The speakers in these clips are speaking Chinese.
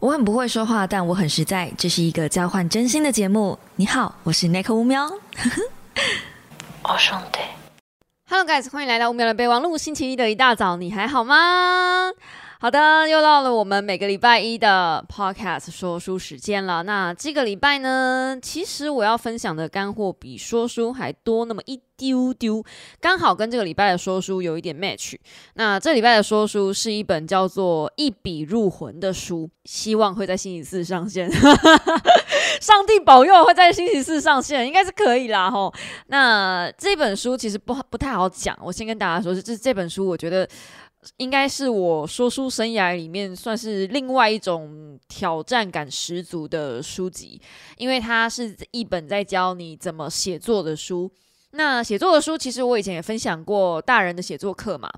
我很不会说话，但我很实在。这是一个交换真心的节目。你好，我是 Nick 乌喵。我兄弟。Hello guys，欢迎来到五秒的备忘录。星期一的一大早，你还好吗？好的，又到了我们每个礼拜一的 Podcast 说书时间了。那这个礼拜呢，其实我要分享的干货比说书还多那么一丢丢，刚好跟这个礼拜的说书有一点 match。那这礼拜的说书是一本叫做《一笔入魂》的书，希望会在星期四上线。上帝保佑会在星期四上线，应该是可以啦吼。那这本书其实不不太好讲，我先跟大家说，这这本书我觉得应该是我说书生涯里面算是另外一种挑战感十足的书籍，因为它是一本在教你怎么写作的书。那写作的书，其实我以前也分享过大人的写作课嘛。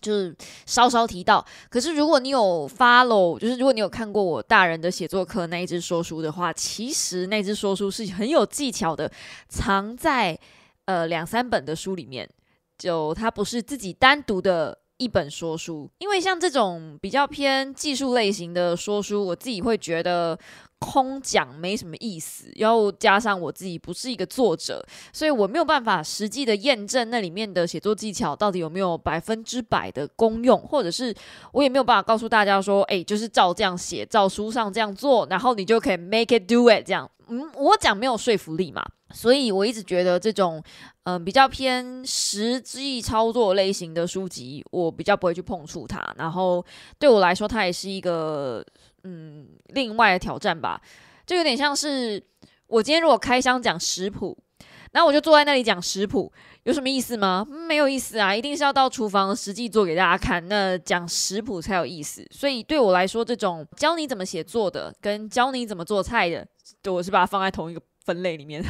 就是稍稍提到，可是如果你有 follow，就是如果你有看过我大人的写作课那一只说书的话，其实那只说书是很有技巧的，藏在呃两三本的书里面，就它不是自己单独的一本说书，因为像这种比较偏技术类型的说书，我自己会觉得。空讲没什么意思，然后加上我自己不是一个作者，所以我没有办法实际的验证那里面的写作技巧到底有没有百分之百的功用，或者是我也没有办法告诉大家说，哎，就是照这样写，照书上这样做，然后你就可以 make it do it 这样。嗯，我讲没有说服力嘛，所以我一直觉得这种嗯、比较偏实际操作类型的书籍，我比较不会去碰触它。然后对我来说，它也是一个。嗯，另外的挑战吧，就有点像是我今天如果开箱讲食谱，那我就坐在那里讲食谱，有什么意思吗？没有意思啊，一定是要到厨房实际做给大家看，那讲食谱才有意思。所以对我来说，这种教你怎么写作的，跟教你怎么做菜的，我是把它放在同一个分类里面。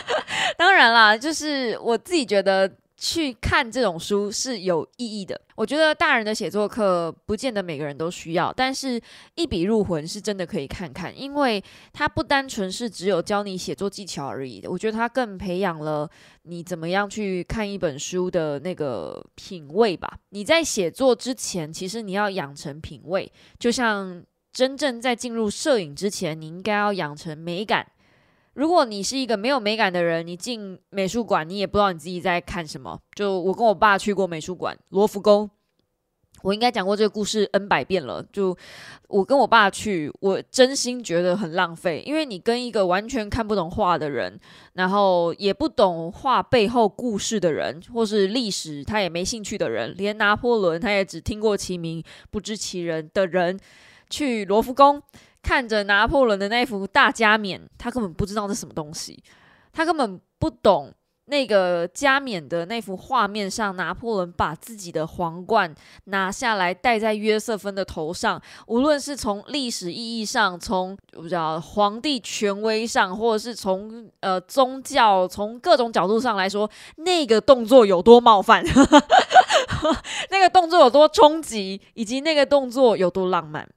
当然啦，就是我自己觉得。去看这种书是有意义的。我觉得大人的写作课不见得每个人都需要，但是一笔入魂是真的可以看看，因为它不单纯是只有教你写作技巧而已的。我觉得它更培养了你怎么样去看一本书的那个品味吧。你在写作之前，其实你要养成品味，就像真正在进入摄影之前，你应该要养成美感。如果你是一个没有美感的人，你进美术馆，你也不知道你自己在看什么。就我跟我爸去过美术馆，罗浮宫，我应该讲过这个故事 N 百遍了。就我跟我爸去，我真心觉得很浪费，因为你跟一个完全看不懂画的人，然后也不懂画背后故事的人，或是历史他也没兴趣的人，连拿破仑他也只听过其名不知其人的人，去罗浮宫。看着拿破仑的那幅大加冕，他根本不知道是什么东西，他根本不懂那个加冕的那幅画面上，拿破仑把自己的皇冠拿下来戴在约瑟芬的头上。无论是从历史意义上，从我不知道皇帝权威上，或者是从呃宗教，从各种角度上来说，那个动作有多冒犯，那个动作有多冲击，以及那个动作有多浪漫。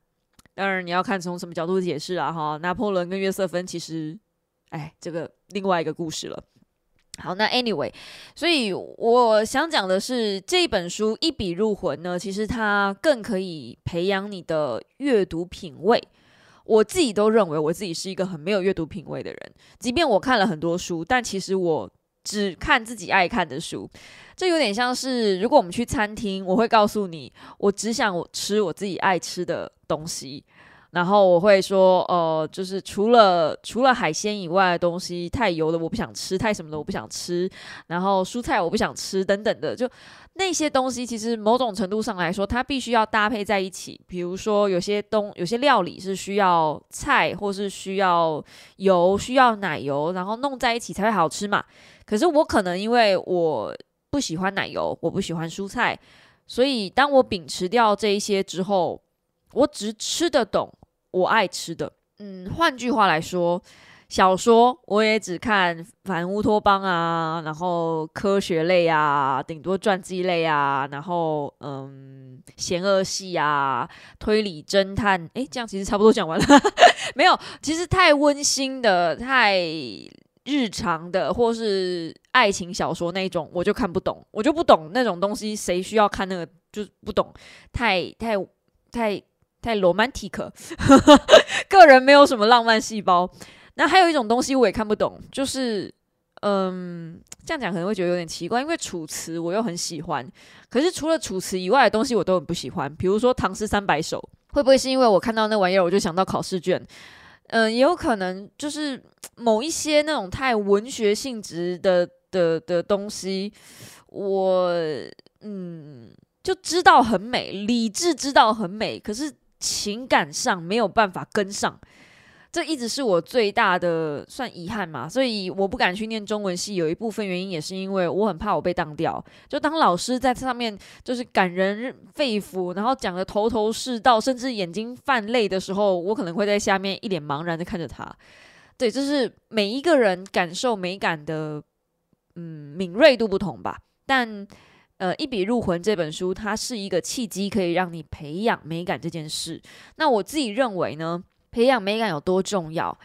当然，你要看从什么角度解释啊？哈，拿破仑跟约瑟芬其实，哎，这个另外一个故事了。好，那 anyway，所以我想讲的是，这本书一笔入魂呢，其实它更可以培养你的阅读品味。我自己都认为我自己是一个很没有阅读品味的人，即便我看了很多书，但其实我只看自己爱看的书。这有点像是，如果我们去餐厅，我会告诉你，我只想我吃我自己爱吃的东西。然后我会说，呃，就是除了除了海鲜以外的东西，太油的我不想吃，太什么的我不想吃，然后蔬菜我不想吃，等等的，就那些东西，其实某种程度上来说，它必须要搭配在一起。比如说，有些东有些料理是需要菜，或是需要油，需要奶油，然后弄在一起才会好吃嘛。可是我可能因为我不喜欢奶油，我不喜欢蔬菜，所以当我秉持掉这一些之后，我只吃得懂。我爱吃的，嗯，换句话来说，小说我也只看反乌托邦啊，然后科学类啊，顶多传记类啊，然后嗯，险恶系啊，推理侦探，诶，这样其实差不多讲完了，没有，其实太温馨的、太日常的，或是爱情小说那种，我就看不懂，我就不懂那种东西，谁需要看那个，就不懂，太太太。太 romantic，个人没有什么浪漫细胞。那还有一种东西我也看不懂，就是嗯，这样讲可能会觉得有点奇怪，因为楚辞我又很喜欢，可是除了楚辞以外的东西我都很不喜欢，比如说《唐诗三百首》，会不会是因为我看到那玩意儿我就想到考试卷？嗯，也有可能就是某一些那种太文学性质的的的东西，我嗯就知道很美，理智知道很美，可是情感上没有办法跟上。这一直是我最大的算遗憾嘛，所以我不敢去念中文系，有一部分原因也是因为我很怕我被当掉。就当老师在上面就是感人肺腑，然后讲的头头是道，甚至眼睛泛泪的时候，我可能会在下面一脸茫然的看着他。对，就是每一个人感受美感的嗯敏锐度不同吧。但呃，一笔入魂这本书，它是一个契机，可以让你培养美感这件事。那我自己认为呢？培养美感有多重要？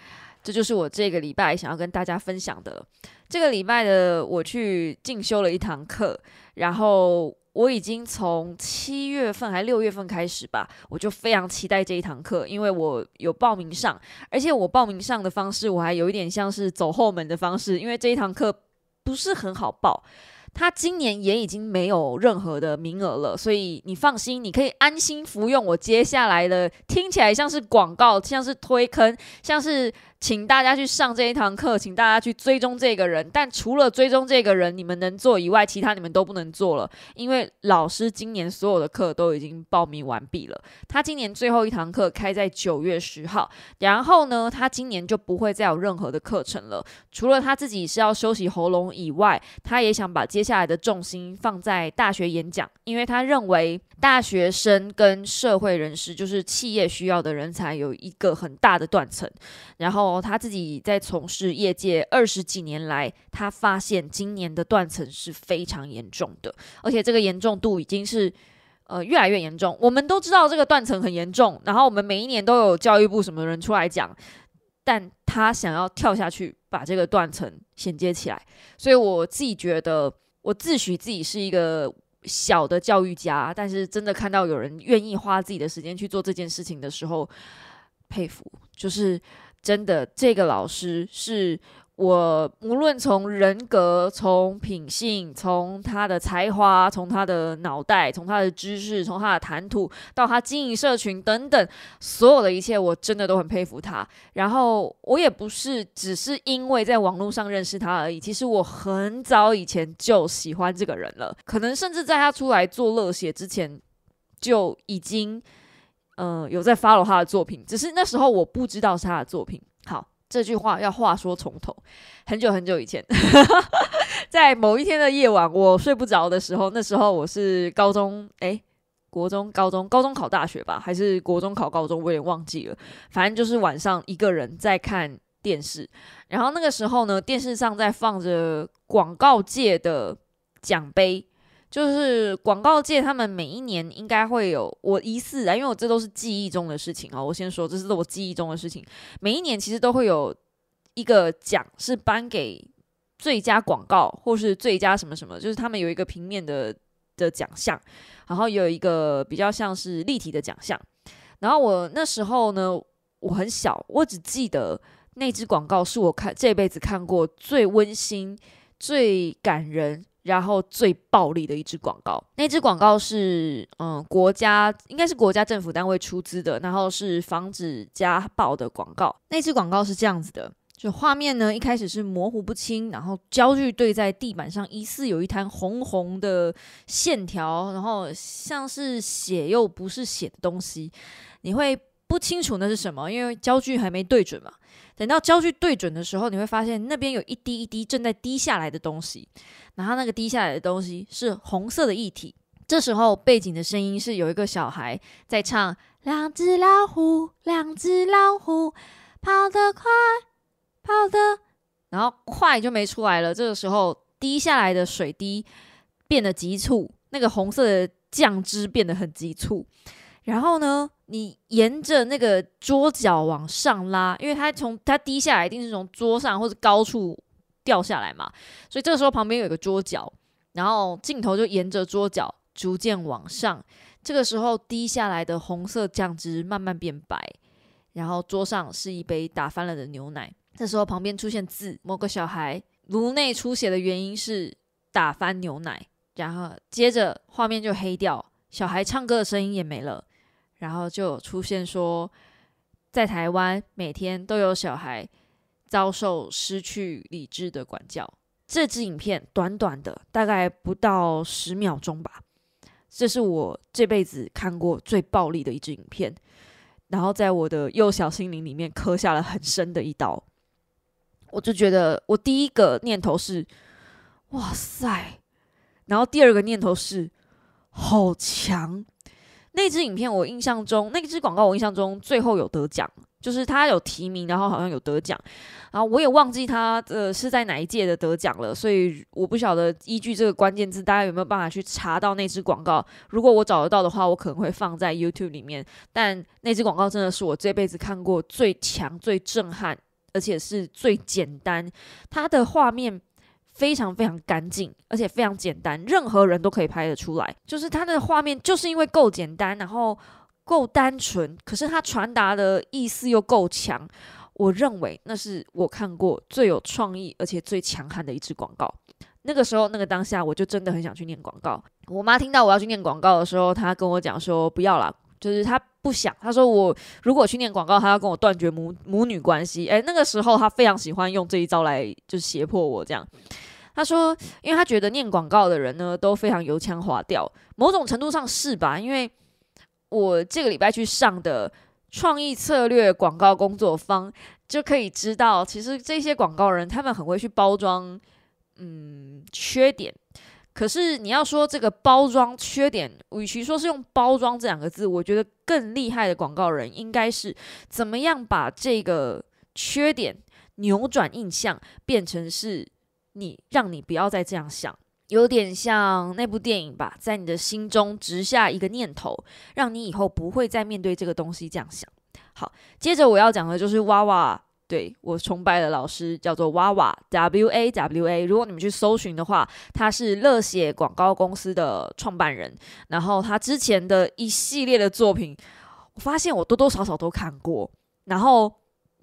这就是我这个礼拜想要跟大家分享的。这个礼拜的我去进修了一堂课，然后我已经从七月份还六月份开始吧，我就非常期待这一堂课，因为我有报名上，而且我报名上的方式我还有一点像是走后门的方式，因为这一堂课不是很好报。他今年也已经没有任何的名额了，所以你放心，你可以安心服用我接下来的，听起来像是广告，像是推坑，像是。请大家去上这一堂课，请大家去追踪这个人。但除了追踪这个人，你们能做以外，其他你们都不能做了，因为老师今年所有的课都已经报名完毕了。他今年最后一堂课开在九月十号，然后呢，他今年就不会再有任何的课程了。除了他自己是要休息喉咙以外，他也想把接下来的重心放在大学演讲，因为他认为大学生跟社会人士，就是企业需要的人才，有一个很大的断层，然后。哦他自己在从事业界二十几年来，他发现今年的断层是非常严重的，而且这个严重度已经是呃越来越严重。我们都知道这个断层很严重，然后我们每一年都有教育部什么人出来讲，但他想要跳下去把这个断层衔接起来，所以我自己觉得，我自诩自己是一个小的教育家，但是真的看到有人愿意花自己的时间去做这件事情的时候，佩服，就是。真的，这个老师是我无论从人格、从品性、从他的才华、从他的脑袋、从他的知识、从他的谈吐，到他经营社群等等，所有的一切，我真的都很佩服他。然后我也不是只是因为在网络上认识他而已，其实我很早以前就喜欢这个人了，可能甚至在他出来做乐写之前就已经。嗯，有在 follow 他的作品，只是那时候我不知道是他的作品。好，这句话要话说从头，很久很久以前，在某一天的夜晚，我睡不着的时候，那时候我是高中，诶，国中、高中、高中考大学吧，还是国中考高中，我有点忘记了。反正就是晚上一个人在看电视，然后那个时候呢，电视上在放着广告界的奖杯。就是广告界，他们每一年应该会有我疑似啊，因为我这都是记忆中的事情啊。我先说，这是我记忆中的事情。每一年其实都会有一个奖，是颁给最佳广告或是最佳什么什么，就是他们有一个平面的的奖项，然后有一个比较像是立体的奖项。然后我那时候呢，我很小，我只记得那支广告是我看这辈子看过最温馨、最感人。然后最暴力的一支广告，那支广告是嗯国家应该是国家政府单位出资的，然后是防止家暴的广告。那支广告是这样子的，就画面呢一开始是模糊不清，然后焦距对在地板上，疑似有一滩红红的线条，然后像是血又不是血的东西，你会不清楚那是什么，因为焦距还没对准嘛。等到焦距对准的时候，你会发现那边有一滴一滴正在滴下来的东西，然后那个滴下来的东西是红色的液体。这时候背景的声音是有一个小孩在唱：“两只老虎，两只老虎，跑得快，跑得……”然后快就没出来了。这个时候滴下来的水滴变得急促，那个红色的酱汁变得很急促。然后呢，你沿着那个桌角往上拉，因为它从它滴下来一定是从桌上或者高处掉下来嘛，所以这个时候旁边有个桌角，然后镜头就沿着桌角逐渐往上，这个时候滴下来的红色酱汁慢慢变白，然后桌上是一杯打翻了的牛奶。这时候旁边出现字：某个小孩颅内出血的原因是打翻牛奶。然后接着画面就黑掉，小孩唱歌的声音也没了。然后就出现说，在台湾每天都有小孩遭受失去理智的管教。这支影片短短的，大概不到十秒钟吧。这是我这辈子看过最暴力的一支影片，然后在我的幼小心灵里面刻下了很深的一刀。我就觉得，我第一个念头是“哇塞”，然后第二个念头是“好强”。那支影片我印象中，那支广告我印象中最后有得奖，就是他有提名，然后好像有得奖，然后我也忘记他呃是在哪一届的得奖了，所以我不晓得依据这个关键字，大家有没有办法去查到那支广告？如果我找得到的话，我可能会放在 YouTube 里面。但那支广告真的是我这辈子看过最强、最震撼，而且是最简单，它的画面。非常非常干净，而且非常简单，任何人都可以拍得出来。就是它的画面，就是因为够简单，然后够单纯，可是它传达的意思又够强。我认为那是我看过最有创意，而且最强悍的一支广告。那个时候，那个当下，我就真的很想去念广告。我妈听到我要去念广告的时候，她跟我讲说：“不要啦，就是他不想。他说我如果去念广告，他要跟我断绝母母女关系。”诶，那个时候他非常喜欢用这一招来就是胁迫我这样。他说：“因为他觉得念广告的人呢都非常油腔滑调，某种程度上是吧？因为我这个礼拜去上的创意策略广告工作坊，就可以知道，其实这些广告人他们很会去包装，嗯，缺点。可是你要说这个包装缺点，与其说是用包装这两个字，我觉得更厉害的广告人应该是怎么样把这个缺点扭转印象，变成是。”你让你不要再这样想，有点像那部电影吧，在你的心中植下一个念头，让你以后不会再面对这个东西这样想。好，接着我要讲的就是娃娃，对我崇拜的老师叫做娃娃 W A W A。如果你们去搜寻的话，他是乐写广告公司的创办人，然后他之前的一系列的作品，我发现我多多少少都看过，然后。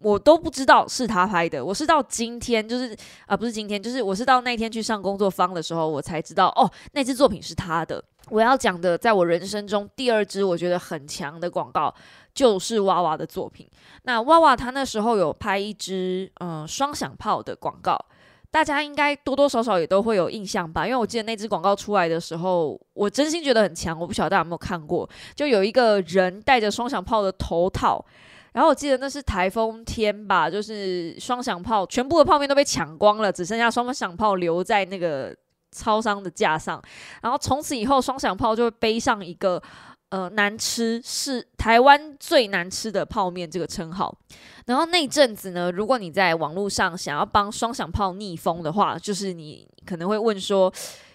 我都不知道是他拍的，我是到今天，就是啊，不是今天，就是我是到那天去上工作坊的时候，我才知道哦，那支作品是他的。我要讲的，在我人生中第二支我觉得很强的广告，就是娃娃的作品。那娃娃他那时候有拍一支嗯双响炮的广告，大家应该多多少少也都会有印象吧？因为我记得那支广告出来的时候，我真心觉得很强。我不晓得大家有没有看过，就有一个人戴着双响炮的头套。然后我记得那是台风天吧，就是双响炮全部的泡面都被抢光了，只剩下双响炮留在那个超商的架上。然后从此以后，双响炮就会背上一个呃难吃是台湾最难吃的泡面这个称号。然后那阵子呢，如果你在网络上想要帮双响炮逆风的话，就是你可能会问说。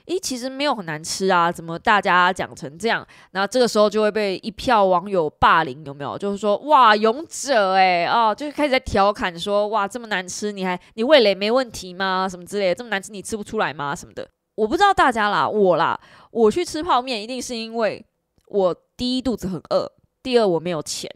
诶，其实没有很难吃啊，怎么大家讲成这样？然后这个时候就会被一票网友霸凌，有没有？就是说，哇，勇者诶，哦，就是开始在调侃说，哇，这么难吃，你还你味蕾没问题吗？什么之类的，这么难吃你吃不出来吗？什么的，我不知道大家啦，我啦，我去吃泡面一定是因为我第一肚子很饿，第二我没有钱，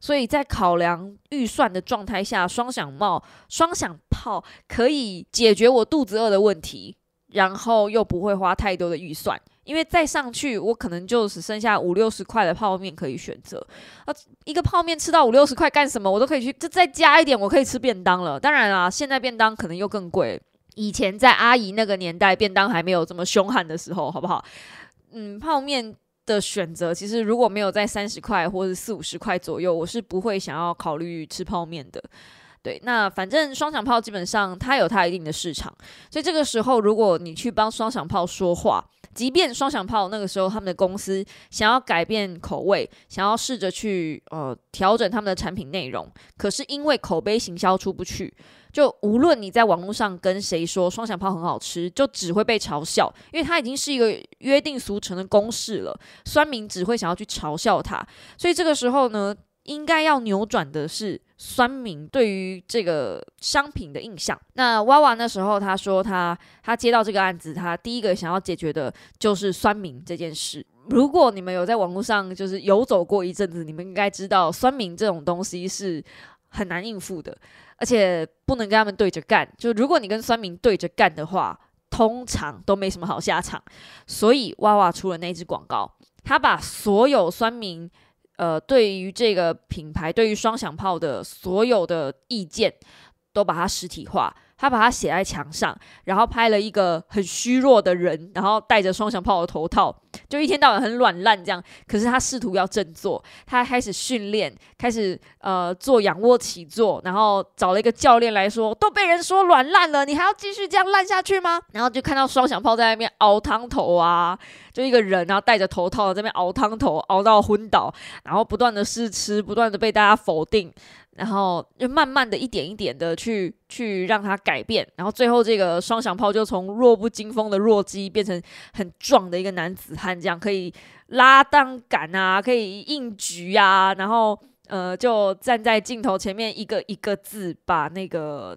所以在考量预算的状态下，双响炮双响炮可以解决我肚子饿的问题。然后又不会花太多的预算，因为再上去我可能就只剩下五六十块的泡面可以选择。啊，一个泡面吃到五六十块干什么？我都可以去，就再加一点，我可以吃便当了。当然啦，现在便当可能又更贵。以前在阿姨那个年代，便当还没有这么凶悍的时候，好不好？嗯，泡面的选择其实如果没有在三十块或者四五十块左右，我是不会想要考虑吃泡面的。对，那反正双响炮基本上它有它一定的市场，所以这个时候如果你去帮双响炮说话，即便双响炮那个时候他们的公司想要改变口味，想要试着去呃调整他们的产品内容，可是因为口碑行销出不去，就无论你在网络上跟谁说双响炮很好吃，就只会被嘲笑，因为它已经是一个约定俗成的公式了，酸民只会想要去嘲笑它，所以这个时候呢。应该要扭转的是酸民对于这个商品的印象。那娃娃那时候他说他他接到这个案子，他第一个想要解决的就是酸民这件事。如果你们有在网络上就是游走过一阵子，你们应该知道酸民这种东西是很难应付的，而且不能跟他们对着干。就如果你跟酸民对着干的话，通常都没什么好下场。所以娃娃出了那支广告，他把所有酸民呃对于这个品牌、对于双响炮的所有的意见都把它实体化。他把它写在墙上，然后拍了一个很虚弱的人，然后戴着双响炮的头套，就一天到晚很软烂这样。可是他试图要振作，他开始训练，开始呃做仰卧起坐，然后找了一个教练来说，都被人说软烂了，你还要继续这样烂下去吗？然后就看到双响炮在那边熬汤头啊，就一个人然后戴着头套在那边熬汤头，熬到昏倒，然后不断的试吃，不断的被大家否定。然后就慢慢的一点一点的去去让它改变，然后最后这个双响炮就从弱不禁风的弱鸡变成很壮的一个男子汉，这样可以拉档杆啊，可以硬举啊，然后呃就站在镜头前面一个一个字把那个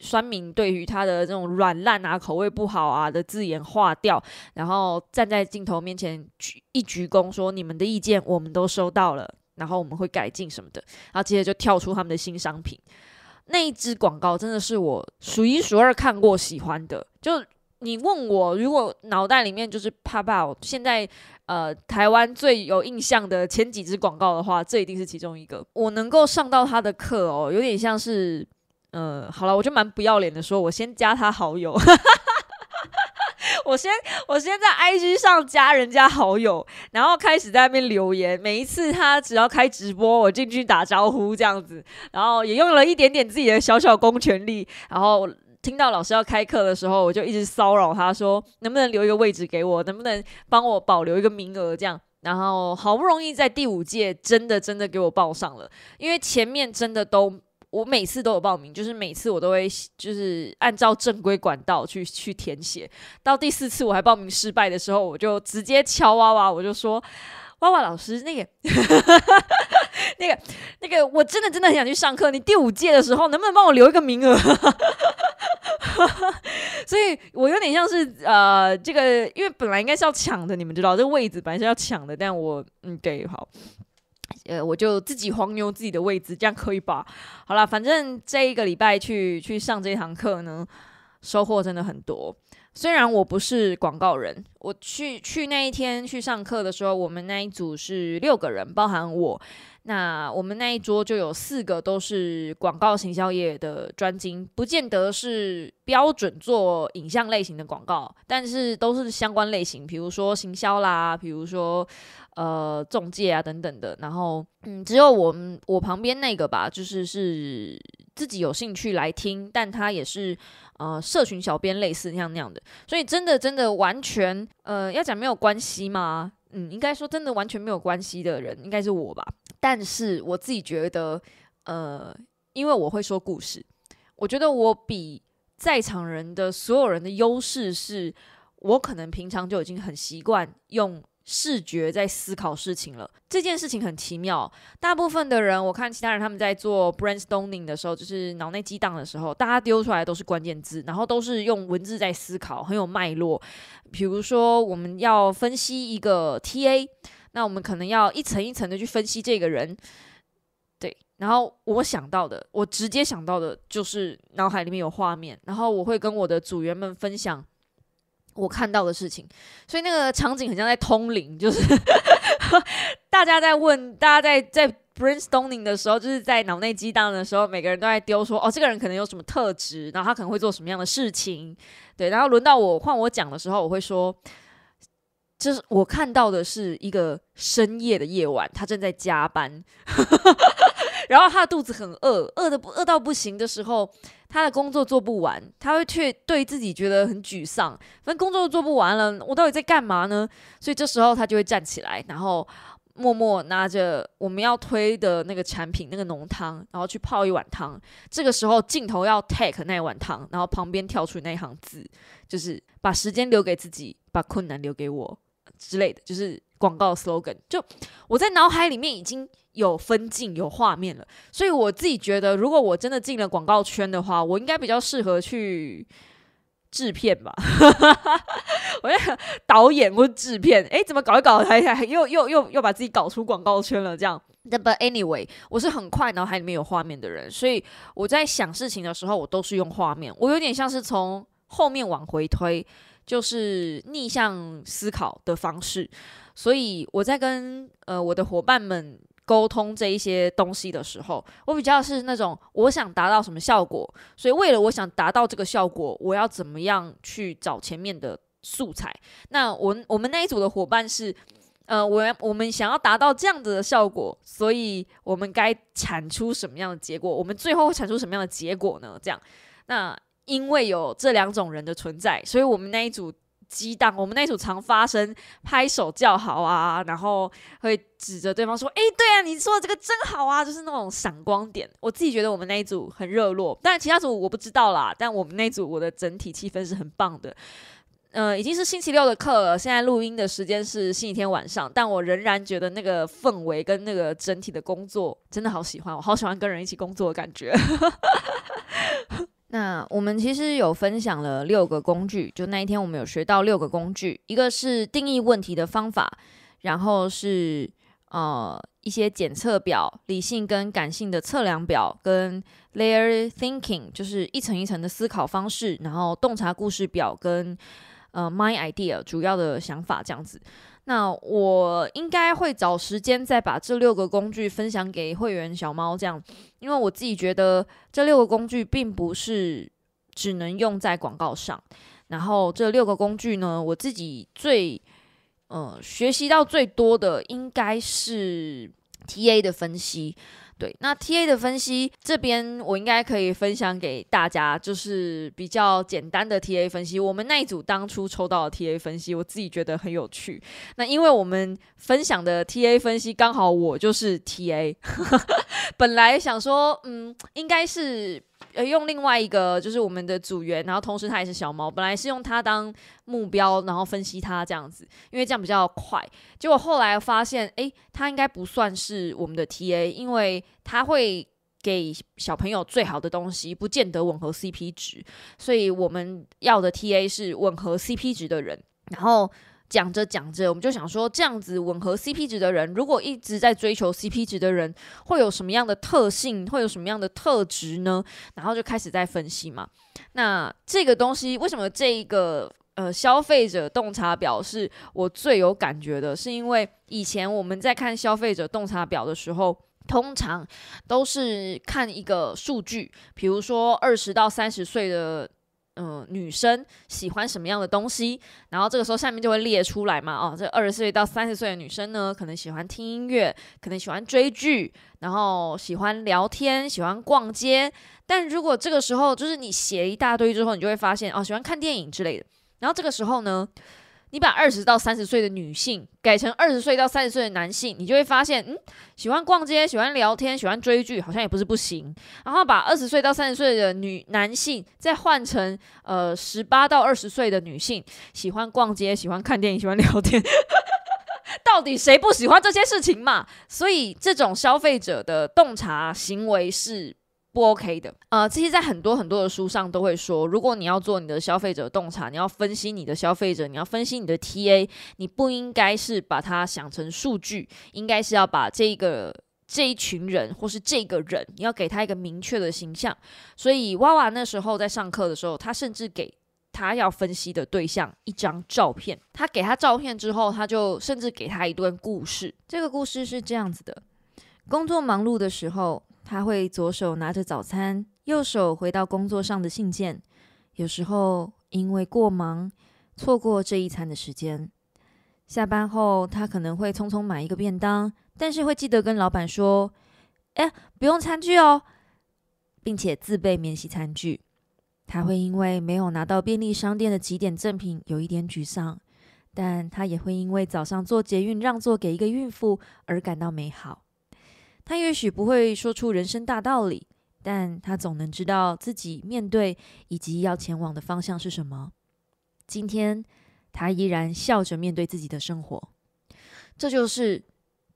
酸民对于他的这种软烂啊、口味不好啊的字眼划掉，然后站在镜头面前鞠一鞠躬说：“你们的意见我们都收到了。”然后我们会改进什么的，然后接着就跳出他们的新商品。那一支广告真的是我数一数二看过喜欢的。就你问我，如果脑袋里面就是怕怕，现在呃台湾最有印象的前几支广告的话，这一定是其中一个。我能够上到他的课哦，有点像是呃，好了，我就蛮不要脸的说，我先加他好友。我先，我先在 IG 上加人家好友，然后开始在那边留言。每一次他只要开直播，我进去打招呼这样子，然后也用了一点点自己的小小公权力。然后听到老师要开课的时候，我就一直骚扰他说，能不能留一个位置给我，能不能帮我保留一个名额这样。然后好不容易在第五届真的真的给我报上了，因为前面真的都。我每次都有报名，就是每次我都会就是按照正规管道去去填写。到第四次我还报名失败的时候，我就直接敲娃娃，我就说：“娃娃老师，那个那个那个，我真的真的很想去上课。你第五届的时候能不能帮我留一个名额？” 所以，我有点像是呃，这个因为本来应该是要抢的，你们知道这个位置本来是要抢的，但我嗯，对，好。呃，我就自己黄牛自己的位置，这样可以吧？好了，反正这一个礼拜去去上这堂课呢，收获真的很多。虽然我不是广告人，我去去那一天去上课的时候，我们那一组是六个人，包含我。那我们那一桌就有四个都是广告行销业的专精，不见得是标准做影像类型的广告，但是都是相关类型，比如说行销啦，比如说。呃，中介啊，等等的，然后，嗯，只有我们我旁边那个吧，就是是自己有兴趣来听，但他也是呃，社群小编类似那样那样的，所以真的真的完全，呃，要讲没有关系吗？嗯，应该说真的完全没有关系的人，应该是我吧。但是我自己觉得，呃，因为我会说故事，我觉得我比在场人的所有人的优势是，我可能平常就已经很习惯用。视觉在思考事情了，这件事情很奇妙。大部分的人，我看其他人他们在做 brainstorming 的时候，就是脑内激荡的时候，大家丢出来都是关键字，然后都是用文字在思考，很有脉络。比如说，我们要分析一个 TA，那我们可能要一层一层的去分析这个人。对，然后我想到的，我直接想到的就是脑海里面有画面，然后我会跟我的组员们分享。我看到的事情，所以那个场景很像在通灵，就是 大家在问，大家在在 brainstorming 的时候，就是在脑内激荡的时候，每个人都在丢说，哦，这个人可能有什么特质，然后他可能会做什么样的事情，对，然后轮到我换我讲的时候，我会说，就是我看到的是一个深夜的夜晚，他正在加班。然后他的肚子很饿，饿的饿到不行的时候，他的工作做不完，他会却对自己觉得很沮丧。反正工作都做不完了，我到底在干嘛呢？所以这时候他就会站起来，然后默默拿着我们要推的那个产品那个浓汤，然后去泡一碗汤。这个时候镜头要 take 那一碗汤，然后旁边跳出那一行字，就是把时间留给自己，把困难留给我之类的，就是。广告 slogan，就我在脑海里面已经有分镜、有画面了，所以我自己觉得，如果我真的进了广告圈的话，我应该比较适合去制片吧。我在导演或制片，诶，怎么搞一搞还还又又又又把自己搞出广告圈了？这样。But anyway，我是很快脑海里面有画面的人，所以我在想事情的时候，我都是用画面。我有点像是从后面往回推，就是逆向思考的方式。所以我在跟呃我的伙伴们沟通这一些东西的时候，我比较是那种我想达到什么效果，所以为了我想达到这个效果，我要怎么样去找前面的素材。那我我们那一组的伙伴是。呃，我我们想要达到这样子的效果，所以我们该产出什么样的结果？我们最后会产出什么样的结果呢？这样，那因为有这两种人的存在，所以我们那一组激荡，我们那一组常发生拍手叫好啊，然后会指着对方说：“哎，对啊，你说的这个真好啊！”就是那种闪光点。我自己觉得我们那一组很热络，但其他组我不知道啦。但我们那组我的整体气氛是很棒的。呃，已经是星期六的课了。现在录音的时间是星期天晚上，但我仍然觉得那个氛围跟那个整体的工作真的好喜欢，我好喜欢跟人一起工作的感觉。那我们其实有分享了六个工具，就那一天我们有学到六个工具，一个是定义问题的方法，然后是呃一些检测表，理性跟感性的测量表，跟 layer thinking，就是一层一层的思考方式，然后洞察故事表跟。呃，my idea 主要的想法这样子，那我应该会找时间再把这六个工具分享给会员小猫，这样，因为我自己觉得这六个工具并不是只能用在广告上，然后这六个工具呢，我自己最呃学习到最多的应该是 TA 的分析。对，那 T A 的分析这边我应该可以分享给大家，就是比较简单的 T A 分析。我们那一组当初抽到的 T A 分析，我自己觉得很有趣。那因为我们分享的 T A 分析刚好我就是 T A，本来想说，嗯，应该是。呃，用另外一个就是我们的组员，然后同时他也是小猫，本来是用他当目标，然后分析他这样子，因为这样比较快。结果后来发现，诶，他应该不算是我们的 TA，因为他会给小朋友最好的东西，不见得吻合 CP 值，所以我们要的 TA 是吻合 CP 值的人，然后。讲着讲着，我们就想说，这样子吻合 CP 值的人，如果一直在追求 CP 值的人，会有什么样的特性，会有什么样的特质呢？然后就开始在分析嘛。那这个东西为什么这一个呃消费者洞察表是我最有感觉的？是因为以前我们在看消费者洞察表的时候，通常都是看一个数据，比如说二十到三十岁的。嗯，女生喜欢什么样的东西？然后这个时候下面就会列出来嘛。哦，这二十岁到三十岁的女生呢，可能喜欢听音乐，可能喜欢追剧，然后喜欢聊天，喜欢逛街。但如果这个时候就是你写一大堆之后，你就会发现哦，喜欢看电影之类的。然后这个时候呢？你把二十到三十岁的女性改成二十岁到三十岁的男性，你就会发现，嗯，喜欢逛街、喜欢聊天、喜欢追剧，好像也不是不行。然后把二十岁到三十岁的女男性再换成呃十八到二十岁的女性，喜欢逛街、喜欢看电影、喜欢聊天，到底谁不喜欢这些事情嘛？所以这种消费者的洞察行为是。不 OK 的，呃，这些在很多很多的书上都会说，如果你要做你的消费者洞察，你要分析你的消费者，你要分析你的 TA，你不应该是把它想成数据，应该是要把这个这一群人或是这个人，你要给他一个明确的形象。所以娃娃那时候在上课的时候，他甚至给他要分析的对象一张照片，他给他照片之后，他就甚至给他一段故事。这个故事是这样子的：工作忙碌的时候。他会左手拿着早餐，右手回到工作上的信件。有时候因为过忙，错过这一餐的时间。下班后，他可能会匆匆买一个便当，但是会记得跟老板说：“哎，不用餐具哦，并且自备免洗餐具。”他会因为没有拿到便利商店的几点赠品有一点沮丧，但他也会因为早上做捷运让座给一个孕妇而感到美好。他也许不会说出人生大道理，但他总能知道自己面对以及要前往的方向是什么。今天，他依然笑着面对自己的生活。这就是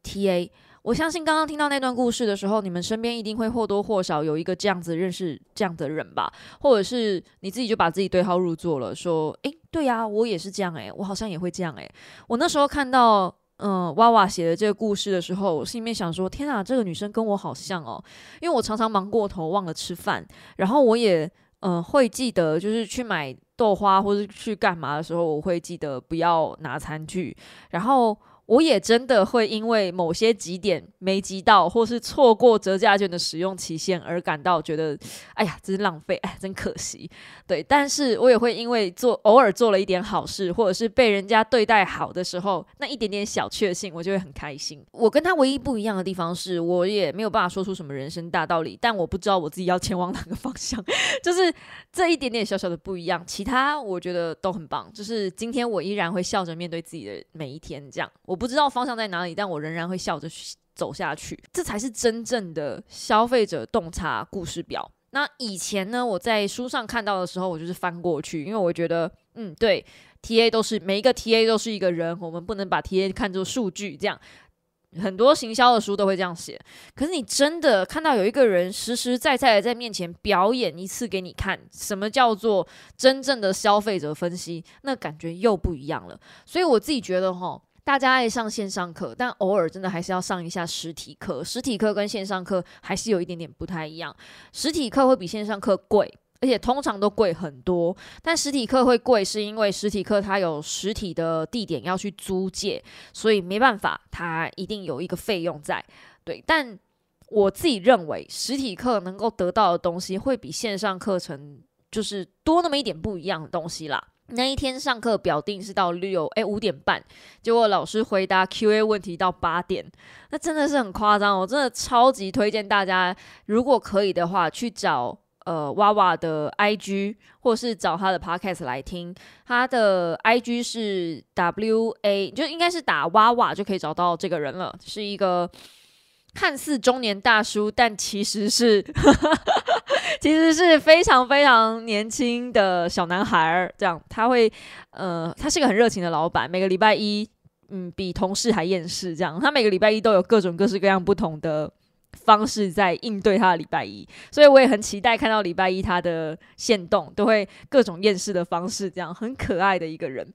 T A。我相信刚刚听到那段故事的时候，你们身边一定会或多或少有一个这样子认识这样的人吧，或者是你自己就把自己对号入座了，说，诶，对呀，我也是这样，诶，我好像也会这样，诶。我那时候看到，嗯，娃娃写的这个故事的时候，我心里面想说，天啊，这个女生跟我好像哦，因为我常常忙过头忘了吃饭，然后我也，嗯，会记得就是去买豆花或者去干嘛的时候，我会记得不要拿餐具，然后。我也真的会因为某些几点没集到，或是错过折价券的使用期限而感到觉得，哎呀，真是浪费，哎，真可惜。对，但是我也会因为做偶尔做了一点好事，或者是被人家对待好的时候，那一点点小确幸，我就会很开心。我跟他唯一不一样的地方是，我也没有办法说出什么人生大道理，但我不知道我自己要前往哪个方向，就是这一点点小小的不一样。其他我觉得都很棒，就是今天我依然会笑着面对自己的每一天，这样。我不知道方向在哪里，但我仍然会笑着走下去。这才是真正的消费者洞察故事表。那以前呢，我在书上看到的时候，我就是翻过去，因为我觉得，嗯，对，T A 都是每一个 T A 都是一个人，我们不能把 T A 看作数据。这样很多行销的书都会这样写。可是你真的看到有一个人实实在在的在面前表演一次给你看，什么叫做真正的消费者分析，那感觉又不一样了。所以我自己觉得，哈。大家爱上线上课，但偶尔真的还是要上一下实体课。实体课跟线上课还是有一点点不太一样。实体课会比线上课贵，而且通常都贵很多。但实体课会贵，是因为实体课它有实体的地点要去租借，所以没办法，它一定有一个费用在。对，但我自己认为，实体课能够得到的东西，会比线上课程就是多那么一点不一样的东西啦。那一天上课表定是到六哎五点半，结果老师回答 Q&A 问题到八点，那真的是很夸张。我真的超级推荐大家，如果可以的话，去找呃娃娃的 IG，或是找他的 Podcast 来听。他的 IG 是 W A，就应该是打娃娃就可以找到这个人了，是一个。看似中年大叔，但其实是 其实是非常非常年轻的小男孩儿。这样，他会呃，他是个很热情的老板。每个礼拜一，嗯，比同事还厌世。这样，他每个礼拜一都有各种各式各样不同的方式在应对他的礼拜一。所以我也很期待看到礼拜一他的现动，都会各种厌世的方式，这样很可爱的一个人。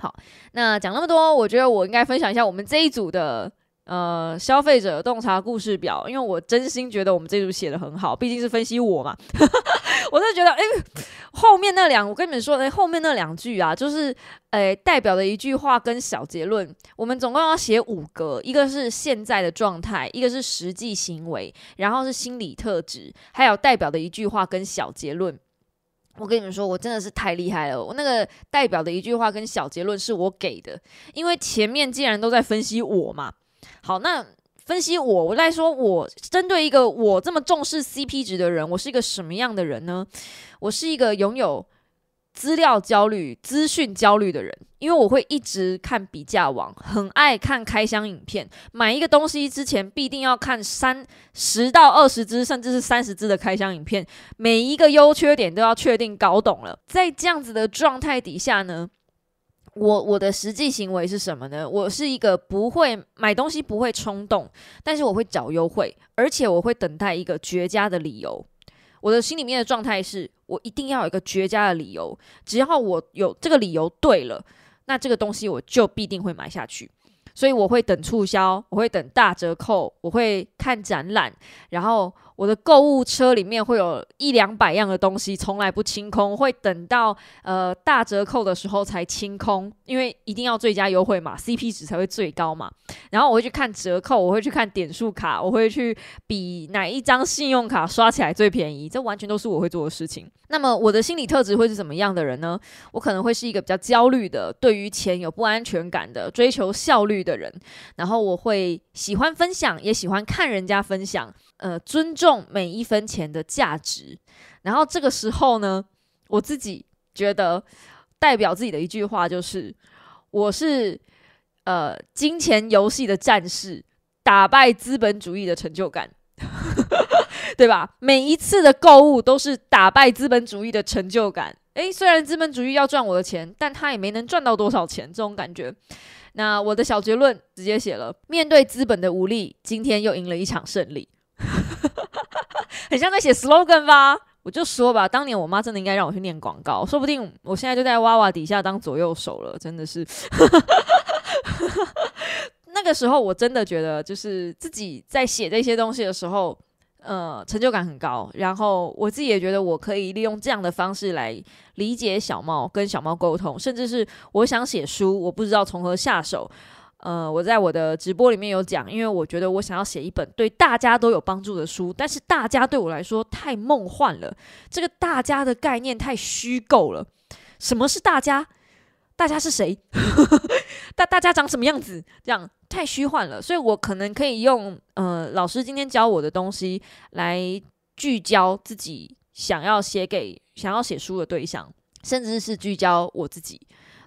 好，那讲那么多，我觉得我应该分享一下我们这一组的。呃，消费者洞察故事表，因为我真心觉得我们这组写的很好，毕竟是分析我嘛。我就觉得，哎，后面那两，我跟你们说，哎，后面那两句啊，就是，哎，代表的一句话跟小结论。我们总共要写五个，一个是现在的状态，一个是实际行为，然后是心理特质，还有代表的一句话跟小结论。我跟你们说，我真的是太厉害了。我那个代表的一句话跟小结论是我给的，因为前面既然都在分析我嘛。好，那分析我，我在说，我针对一个我这么重视 CP 值的人，我是一个什么样的人呢？我是一个拥有资料焦虑、资讯焦虑的人，因为我会一直看比价网，很爱看开箱影片。买一个东西之前，必定要看三十到二十支，甚至是三十支的开箱影片，每一个优缺点都要确定搞懂了。在这样子的状态底下呢？我我的实际行为是什么呢？我是一个不会买东西不会冲动，但是我会找优惠，而且我会等待一个绝佳的理由。我的心里面的状态是我一定要有一个绝佳的理由，只要我有这个理由对了，那这个东西我就必定会买下去。所以我会等促销，我会等大折扣，我会看展览，然后。我的购物车里面会有一两百样的东西，从来不清空，会等到呃大折扣的时候才清空，因为一定要最佳优惠嘛，CP 值才会最高嘛。然后我会去看折扣，我会去看点数卡，我会去比哪一张信用卡刷起来最便宜，这完全都是我会做的事情。那么我的心理特质会是怎么样的人呢？我可能会是一个比较焦虑的，对于钱有不安全感的，追求效率的人。然后我会喜欢分享，也喜欢看人家分享。呃，尊重每一分钱的价值。然后这个时候呢，我自己觉得代表自己的一句话就是：我是呃金钱游戏的战士，打败资本主义的成就感。对吧？每一次的购物都是打败资本主义的成就感。诶，虽然资本主义要赚我的钱，但他也没能赚到多少钱，这种感觉。那我的小结论直接写了：面对资本的无力，今天又赢了一场胜利。很像在写 slogan 吧？我就说吧，当年我妈真的应该让我去念广告，说不定我现在就在娃娃底下当左右手了。真的是，那个时候我真的觉得，就是自己在写这些东西的时候，呃，成就感很高。然后我自己也觉得，我可以利用这样的方式来理解小猫，跟小猫沟通，甚至是我想写书，我不知道从何下手。呃，我在我的直播里面有讲，因为我觉得我想要写一本对大家都有帮助的书，但是大家对我来说太梦幻了，这个大家的概念太虚构了。什么是大家？大家是谁？大大家长什么样子？这样太虚幻了，所以我可能可以用呃老师今天教我的东西来聚焦自己想要写给想要写书的对象，甚至是聚焦我自己。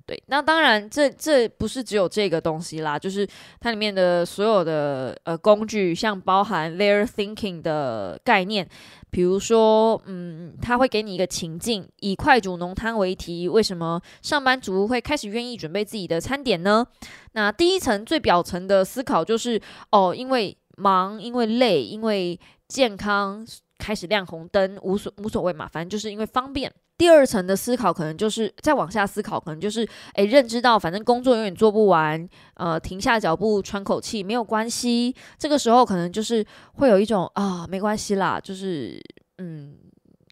对，那当然，这这不是只有这个东西啦，就是它里面的所有的呃工具，像包含 layer thinking 的概念，比如说，嗯，它会给你一个情境，以快煮浓汤为题，为什么上班族会开始愿意准备自己的餐点呢？那第一层最表层的思考就是，哦，因为忙，因为累，因为健康，开始亮红灯，无所无所谓嘛，反正就是因为方便。第二层的思考可能就是再往下思考，可能就是诶，认知到反正工作永远做不完，呃，停下脚步喘口气没有关系。这个时候可能就是会有一种啊，没关系啦，就是嗯，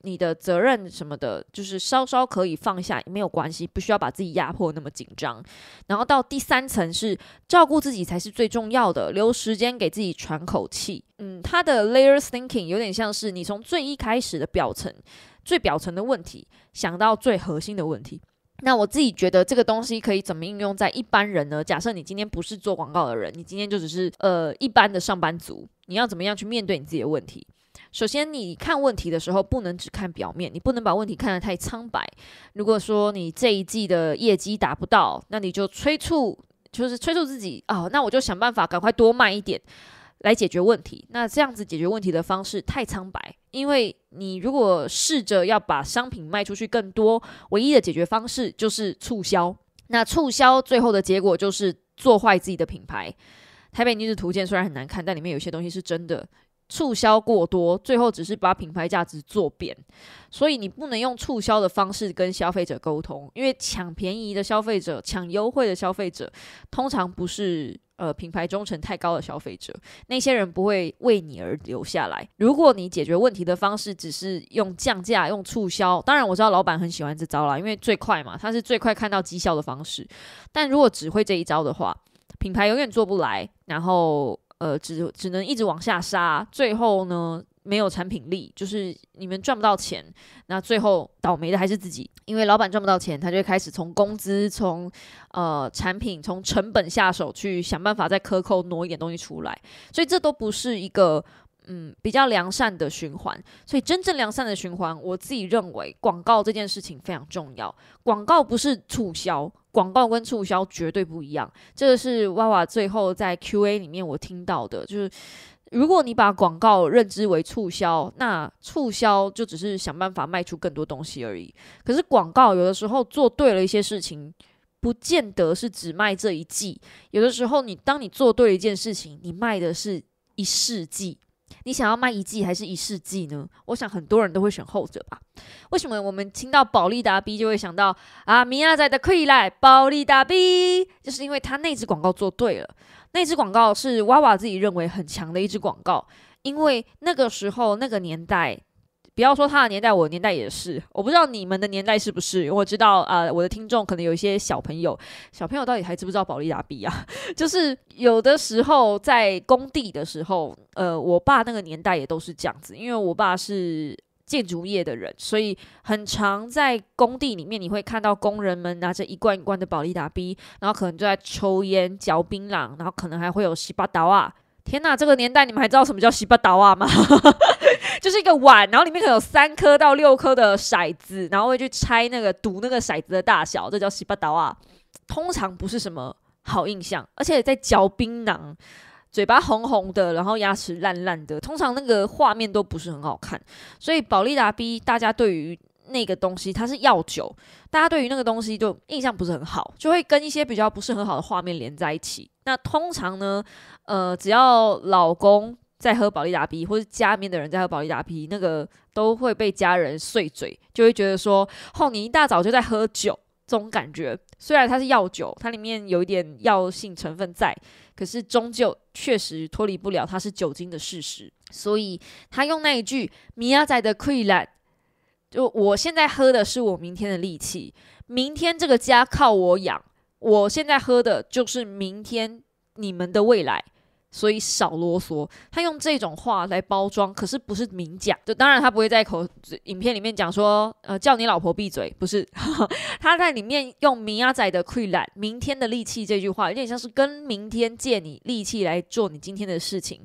你的责任什么的，就是稍稍可以放下，没有关系，不需要把自己压迫那么紧张。然后到第三层是照顾自己才是最重要的，留时间给自己喘口气。嗯，它的 layers thinking 有点像是你从最一开始的表层。最表层的问题，想到最核心的问题。那我自己觉得这个东西可以怎么应用在一般人呢？假设你今天不是做广告的人，你今天就只是呃一般的上班族，你要怎么样去面对你自己的问题？首先，你看问题的时候不能只看表面，你不能把问题看得太苍白。如果说你这一季的业绩达不到，那你就催促，就是催促自己哦，那我就想办法赶快多卖一点。来解决问题，那这样子解决问题的方式太苍白，因为你如果试着要把商品卖出去更多，唯一的解决方式就是促销。那促销最后的结果就是做坏自己的品牌。台北女子图鉴虽然很难看，但里面有些东西是真的。促销过多，最后只是把品牌价值做扁。所以你不能用促销的方式跟消费者沟通，因为抢便宜的消费者、抢优惠的消费者，通常不是。呃，品牌忠诚太高的消费者，那些人不会为你而留下来。如果你解决问题的方式只是用降价、用促销，当然我知道老板很喜欢这招啦，因为最快嘛，他是最快看到绩效的方式。但如果只会这一招的话，品牌永远做不来，然后呃，只只能一直往下杀，最后呢？没有产品力，就是你们赚不到钱，那最后倒霉的还是自己，因为老板赚不到钱，他就开始从工资、从呃产品、从成本下手去想办法再克扣挪一点东西出来，所以这都不是一个嗯比较良善的循环。所以真正良善的循环，我自己认为广告这件事情非常重要。广告不是促销，广告跟促销绝对不一样。这个是娃娃最后在 Q&A 里面我听到的，就是。如果你把广告认知为促销，那促销就只是想办法卖出更多东西而已。可是广告有的时候做对了一些事情，不见得是只卖这一季。有的时候，你当你做对了一件事情，你卖的是一世纪。你想要卖一季还是一世纪呢？我想很多人都会选后者吧。为什么我们听到保利达 B 就会想到啊米亚仔的可以来保利达 B，就是因为他那支广告做对了。那支广告是娃娃自己认为很强的一支广告，因为那个时候那个年代，不要说他的年代，我的年代也是。我不知道你们的年代是不是？因为我知道啊，我的听众可能有一些小朋友，小朋友到底还知不知道保利达 B 啊？就是有的时候在工地的时候，呃，我爸那个年代也都是这样子，因为我爸是。建筑业的人，所以很常在工地里面，你会看到工人们拿着一罐一罐的保利达 B，然后可能就在抽烟、嚼槟榔，然后可能还会有西巴达啊！天哪，这个年代你们还知道什么叫西巴达啊吗？就是一个碗，然后里面可能有三颗到六颗的骰子，然后会去拆那个赌那个骰子的大小，这叫西巴刀啊！通常不是什么好印象，而且在嚼槟榔。嘴巴红红的，然后牙齿烂烂的，通常那个画面都不是很好看。所以宝利达 B 大家对于那个东西它是药酒，大家对于那个东西就印象不是很好，就会跟一些比较不是很好的画面连在一起。那通常呢，呃，只要老公。在喝宝利达 B，或是家里面的人在喝宝利达 B，那个都会被家人碎嘴，就会觉得说：“哦，你一大早就在喝酒。”这种感觉，虽然它是药酒，它里面有一点药性成分在，可是终究确实脱离不了它是酒精的事实。所以他用那一句“米亚仔的溃烂”，就我现在喝的是我明天的力气，明天这个家靠我养，我现在喝的就是明天你们的未来。所以少啰嗦，他用这种话来包装，可是不是明讲。就当然他不会在口影片里面讲说，呃，叫你老婆闭嘴，不是。他在里面用明阿仔的溃烂，明天的力气这句话，有点像是跟明天借你力气来做你今天的事情。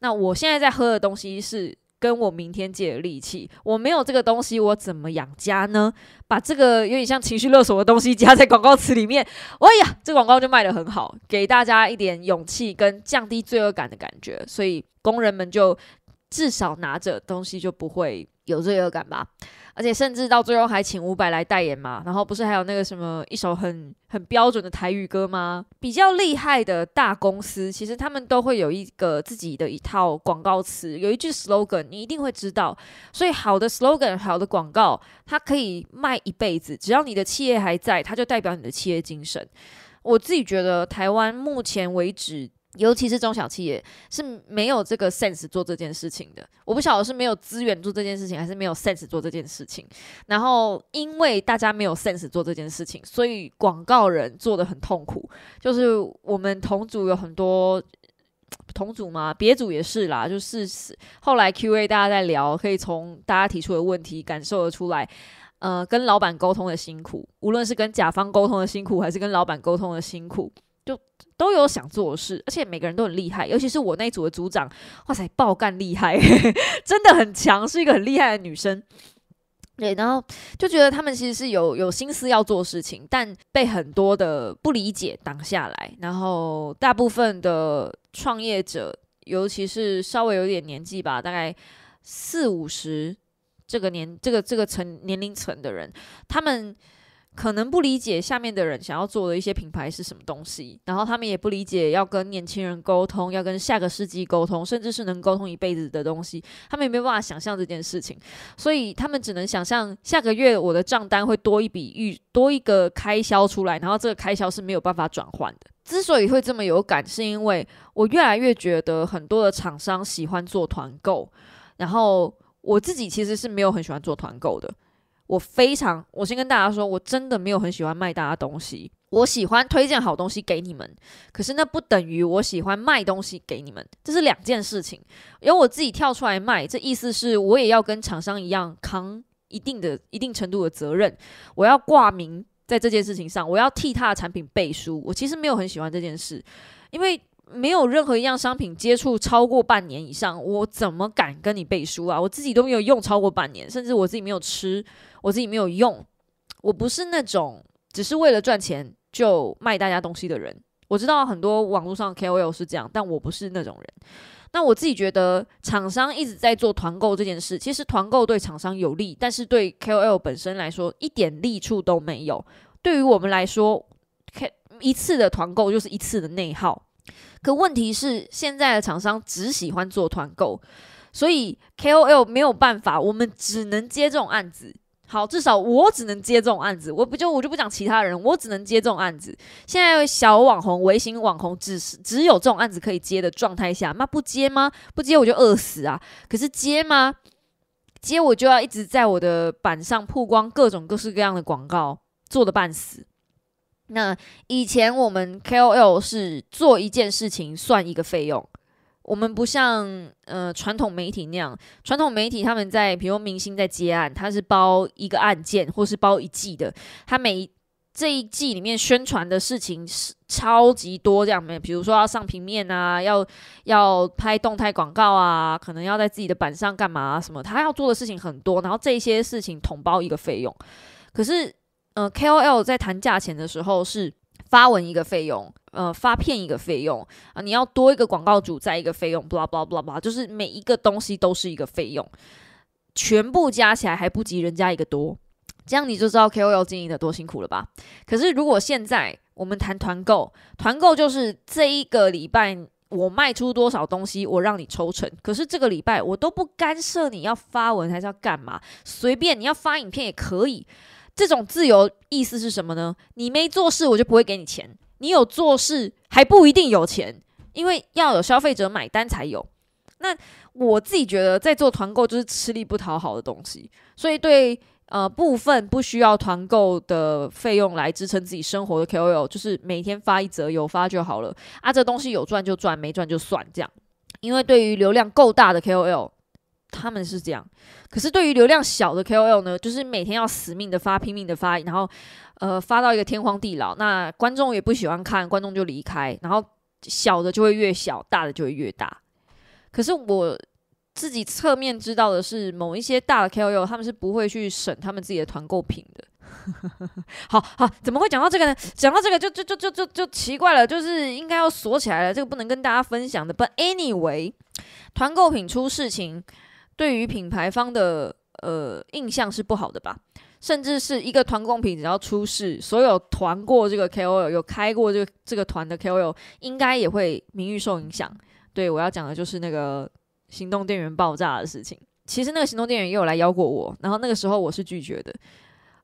那我现在在喝的东西是。跟我明天借的力气，我没有这个东西，我怎么养家呢？把这个有点像情绪勒索的东西加在广告词里面，哎呀，这广告就卖得很好，给大家一点勇气跟降低罪恶感的感觉，所以工人们就至少拿着东西就不会有罪恶感吧。而且甚至到最后还请伍佰来代言嘛，然后不是还有那个什么一首很很标准的台语歌吗？比较厉害的大公司，其实他们都会有一个自己的一套广告词，有一句 slogan，你一定会知道。所以好的 slogan，好的广告，它可以卖一辈子，只要你的企业还在，它就代表你的企业精神。我自己觉得台湾目前为止。尤其是中小企业是没有这个 sense 做这件事情的。我不晓得是没有资源做这件事情，还是没有 sense 做这件事情。然后因为大家没有 sense 做这件事情，所以广告人做的很痛苦。就是我们同组有很多同组嘛，别组也是啦。就是后来 Q&A 大家在聊，可以从大家提出的问题感受得出来，呃，跟老板沟通的辛苦，无论是跟甲方沟通的辛苦，还是跟老板沟通的辛苦。都有想做的事，而且每个人都很厉害，尤其是我那组的组长，哇塞，爆干厉害，真的很强，是一个很厉害的女生。对，然后就觉得他们其实是有有心思要做事情，但被很多的不理解挡下来。然后大部分的创业者，尤其是稍微有点年纪吧，大概四五十这个年这个这个层年龄层的人，他们。可能不理解下面的人想要做的一些品牌是什么东西，然后他们也不理解要跟年轻人沟通，要跟下个世纪沟通，甚至是能沟通一辈子的东西，他们也没有办法想象这件事情，所以他们只能想象下个月我的账单会多一笔预多一个开销出来，然后这个开销是没有办法转换的。之所以会这么有感，是因为我越来越觉得很多的厂商喜欢做团购，然后我自己其实是没有很喜欢做团购的。我非常，我先跟大家说，我真的没有很喜欢卖大家东西。我喜欢推荐好东西给你们，可是那不等于我喜欢卖东西给你们，这是两件事情。因为我自己跳出来卖，这意思是我也要跟厂商一样扛一定的、一定程度的责任。我要挂名在这件事情上，我要替他的产品背书。我其实没有很喜欢这件事，因为。没有任何一样商品接触超过半年以上，我怎么敢跟你背书啊？我自己都没有用超过半年，甚至我自己没有吃，我自己没有用。我不是那种只是为了赚钱就卖大家东西的人。我知道很多网络上 KOL 是这样，但我不是那种人。那我自己觉得，厂商一直在做团购这件事，其实团购对厂商有利，但是对 KOL 本身来说一点利处都没有。对于我们来说，K 一次的团购就是一次的内耗。可问题是，现在的厂商只喜欢做团购，所以 KOL 没有办法，我们只能接这种案子。好，至少我只能接这种案子。我不就我就不讲其他人，我只能接这种案子。现在小网红、微型网红，只是只有这种案子可以接的状态下，那不接吗？不接我就饿死啊！可是接吗？接我就要一直在我的板上曝光各种各式各样的广告，做的半死。那以前我们 KOL 是做一件事情算一个费用，我们不像呃传统媒体那样，传统媒体他们在比如明星在接案，他是包一个案件或是包一季的，他每这一季里面宣传的事情是超级多，这样没，比如说要上平面啊，要要拍动态广告啊，可能要在自己的板上干嘛什么，他要做的事情很多，然后这些事情统包一个费用，可是。呃，KOL 在谈价钱的时候是发文一个费用，呃，发片一个费用啊，你要多一个广告主在一个费用，blah blah blah blah，就是每一个东西都是一个费用，全部加起来还不及人家一个多，这样你就知道 KOL 经营的多辛苦了吧？可是如果现在我们谈团购，团购就是这一个礼拜我卖出多少东西，我让你抽成。可是这个礼拜我都不干涉你要发文还是要干嘛，随便你要发影片也可以。这种自由意思是什么呢？你没做事，我就不会给你钱；你有做事，还不一定有钱，因为要有消费者买单才有。那我自己觉得，在做团购就是吃力不讨好的东西，所以对呃部分不需要团购的费用来支撑自己生活的 KOL，就是每天发一则，有发就好了啊。这东西有赚就赚，没赚就算这样。因为对于流量够大的 KOL。他们是这样，可是对于流量小的 KOL 呢，就是每天要死命的发，拼命的发，然后呃发到一个天荒地老，那观众也不喜欢看，观众就离开，然后小的就会越小，大的就会越大。可是我自己侧面知道的是，某一些大的 KOL 他们是不会去审他们自己的团购品的。好好，怎么会讲到这个呢？讲到这个就就就就就就奇怪了，就是应该要锁起来了，这个不能跟大家分享的。But anyway，团购品出事情。对于品牌方的呃印象是不好的吧？甚至是一个团购品只要出事，所有团过这个 KOL 有开过这个这个团的 KOL 应该也会名誉受影响。对我要讲的就是那个行动电源爆炸的事情。其实那个行动电源也有来邀过我，然后那个时候我是拒绝的，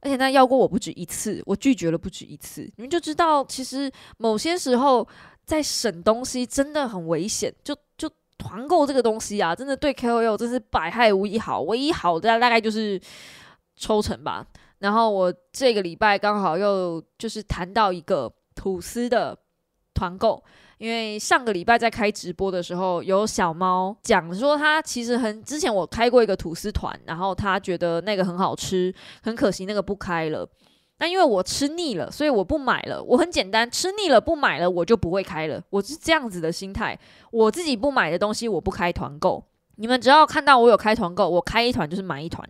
而且他邀过我不止一次，我拒绝了不止一次。你们就知道，其实某些时候在省东西真的很危险，就就。团购这个东西啊，真的对 KOL 真是百害无一好，唯一好的大概就是抽成吧。然后我这个礼拜刚好又就是谈到一个吐司的团购，因为上个礼拜在开直播的时候，有小猫讲说他其实很之前我开过一个吐司团，然后他觉得那个很好吃，很可惜那个不开了。那因为我吃腻了，所以我不买了。我很简单，吃腻了不买了，我就不会开了。我是这样子的心态。我自己不买的东西，我不开团购。你们只要看到我有开团购，我开一团就是买一团。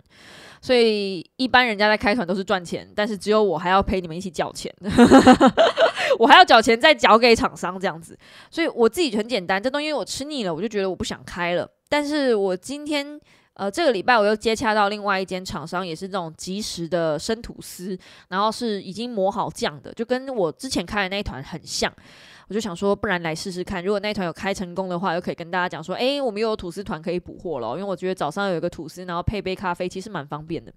所以一般人家在开团都是赚钱，但是只有我还要陪你们一起缴钱，我还要缴钱再缴给厂商这样子。所以我自己很简单，这东西我吃腻了，我就觉得我不想开了。但是我今天。呃，这个礼拜我又接洽到另外一间厂商，也是这种即时的生吐司，然后是已经磨好酱的，就跟我之前开的那一团很像。我就想说，不然来试试看，如果那一团有开成功的话，又可以跟大家讲说，哎，我们又有吐司团可以补货了。因为我觉得早上有一个吐司，然后配杯咖啡，其实蛮方便的。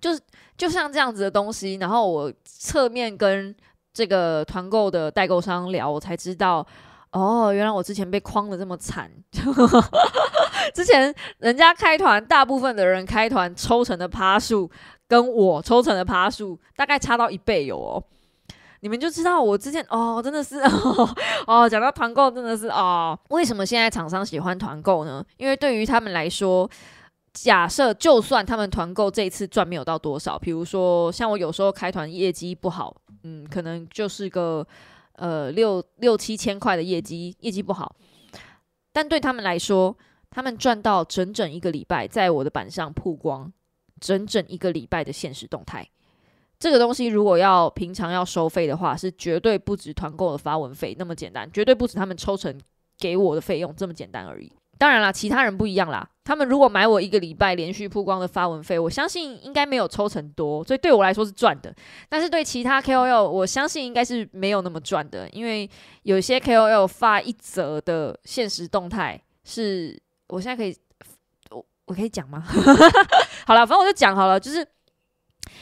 就是就像这样子的东西，然后我侧面跟这个团购的代购商聊，我才知道。哦，原来我之前被诓的这么惨。之前人家开团，大部分的人开团抽成的趴数，跟我抽成的趴数大概差到一倍有哦。你们就知道我之前哦，真的是 哦，讲到团购真的是哦，为什么现在厂商喜欢团购呢？因为对于他们来说，假设就算他们团购这一次赚没有到多少，比如说像我有时候开团业绩不好，嗯，可能就是个。呃，六六七千块的业绩，业绩不好，但对他们来说，他们赚到整整一个礼拜，在我的板上曝光，整整一个礼拜的现实动态。这个东西如果要平常要收费的话，是绝对不止团购的发文费那么简单，绝对不止他们抽成给我的费用这么简单而已。当然啦，其他人不一样啦。他们如果买我一个礼拜连续曝光的发文费，我相信应该没有抽成多，所以对我来说是赚的。但是对其他 KOL，我相信应该是没有那么赚的，因为有些 KOL 发一则的现实动态，是我现在可以，我我可以讲吗？好了，反正我就讲好了，就是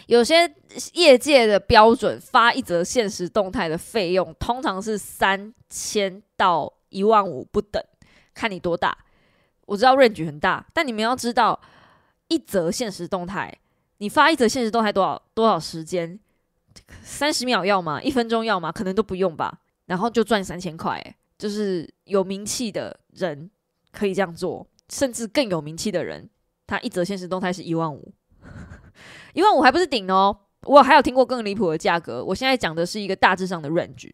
有些业界的标准，发一则现实动态的费用通常是三千到一万五不等，看你多大。我知道 range 很大，但你们要知道，一则现实动态，你发一则现实动态多少多少时间？三十秒要吗？一分钟要吗？可能都不用吧。然后就赚三千块，就是有名气的人可以这样做，甚至更有名气的人，他一则现实动态是一万五，一万五还不是顶哦。我还有听过更离谱的价格。我现在讲的是一个大致上的 range，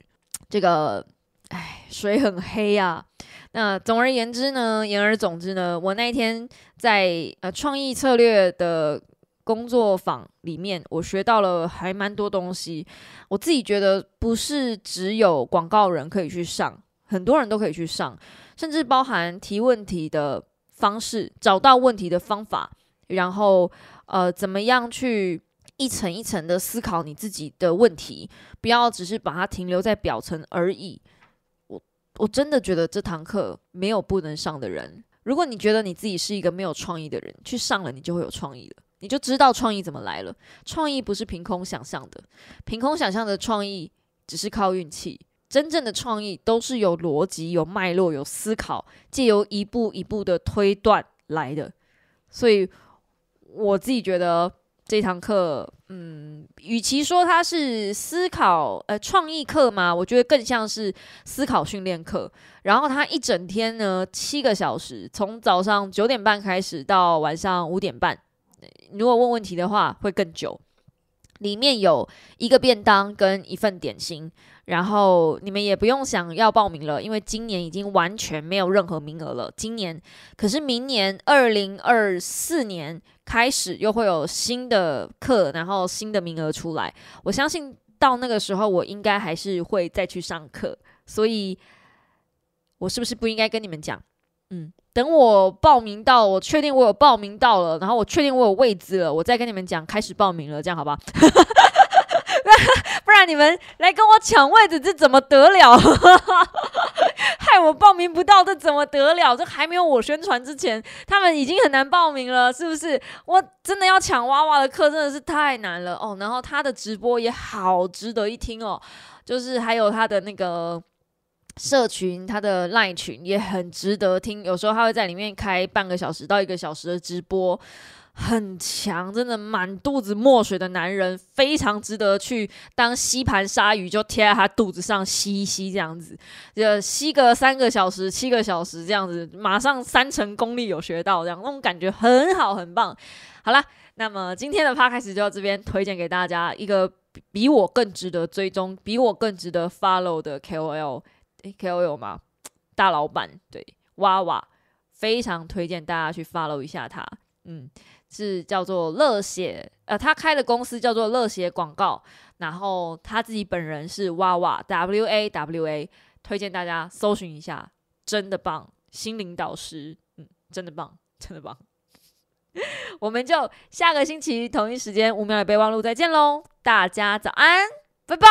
这个，哎，水很黑啊。那总而言之呢，言而总之呢，我那一天在呃创意策略的工作坊里面，我学到了还蛮多东西。我自己觉得不是只有广告人可以去上，很多人都可以去上，甚至包含提问题的方式，找到问题的方法，然后呃，怎么样去一层一层的思考你自己的问题，不要只是把它停留在表层而已。我我真的觉得这堂课没有不能上的人。如果你觉得你自己是一个没有创意的人，去上了你就会有创意了，你就知道创意怎么来了。创意不是凭空想象的，凭空想象的创意只是靠运气，真正的创意都是有逻辑、有脉络、有思考，借由一步一步的推断来的。所以我自己觉得这堂课，嗯，与其说它是思考呃创意课嘛，我觉得更像是思考训练课。然后它一整天呢，七个小时，从早上九点半开始到晚上五点半。如果问问题的话，会更久。里面有一个便当跟一份点心，然后你们也不用想要报名了，因为今年已经完全没有任何名额了。今年可是明年二零二四年开始又会有新的课，然后新的名额出来。我相信到那个时候，我应该还是会再去上课，所以。我是不是不应该跟你们讲？嗯，等我报名到，我确定我有报名到了，然后我确定我有位置了，我再跟你们讲开始报名了，这样好不好？不然你们来跟我抢位置，这怎么得了？害我报名不到，这怎么得了？这还没有我宣传之前，他们已经很难报名了，是不是？我真的要抢娃娃的课，真的是太难了哦。然后他的直播也好值得一听哦，就是还有他的那个。社群他的赖群也很值得听，有时候他会在里面开半个小时到一个小时的直播，很强，真的满肚子墨水的男人，非常值得去当吸盘鲨鱼，就贴在他肚子上吸一吸这样子，就吸个三个小时、七个小时这样子，马上三成功力有学到，这样那种感觉很好很棒。好啦，那么今天的 p 开始就到这边，推荐给大家一个比我更值得追踪、比我更值得 follow 的 KOL。K O 有吗？大老板对娃娃非常推荐大家去 follow 一下他，嗯，是叫做乐血，呃，他开的公司叫做乐血广告，然后他自己本人是娃娃 W A W A，推荐大家搜寻一下，真的棒，心灵导师，嗯，真的棒，真的棒，我们就下个星期同一时间五秒的备忘录再见喽，大家早安，拜拜。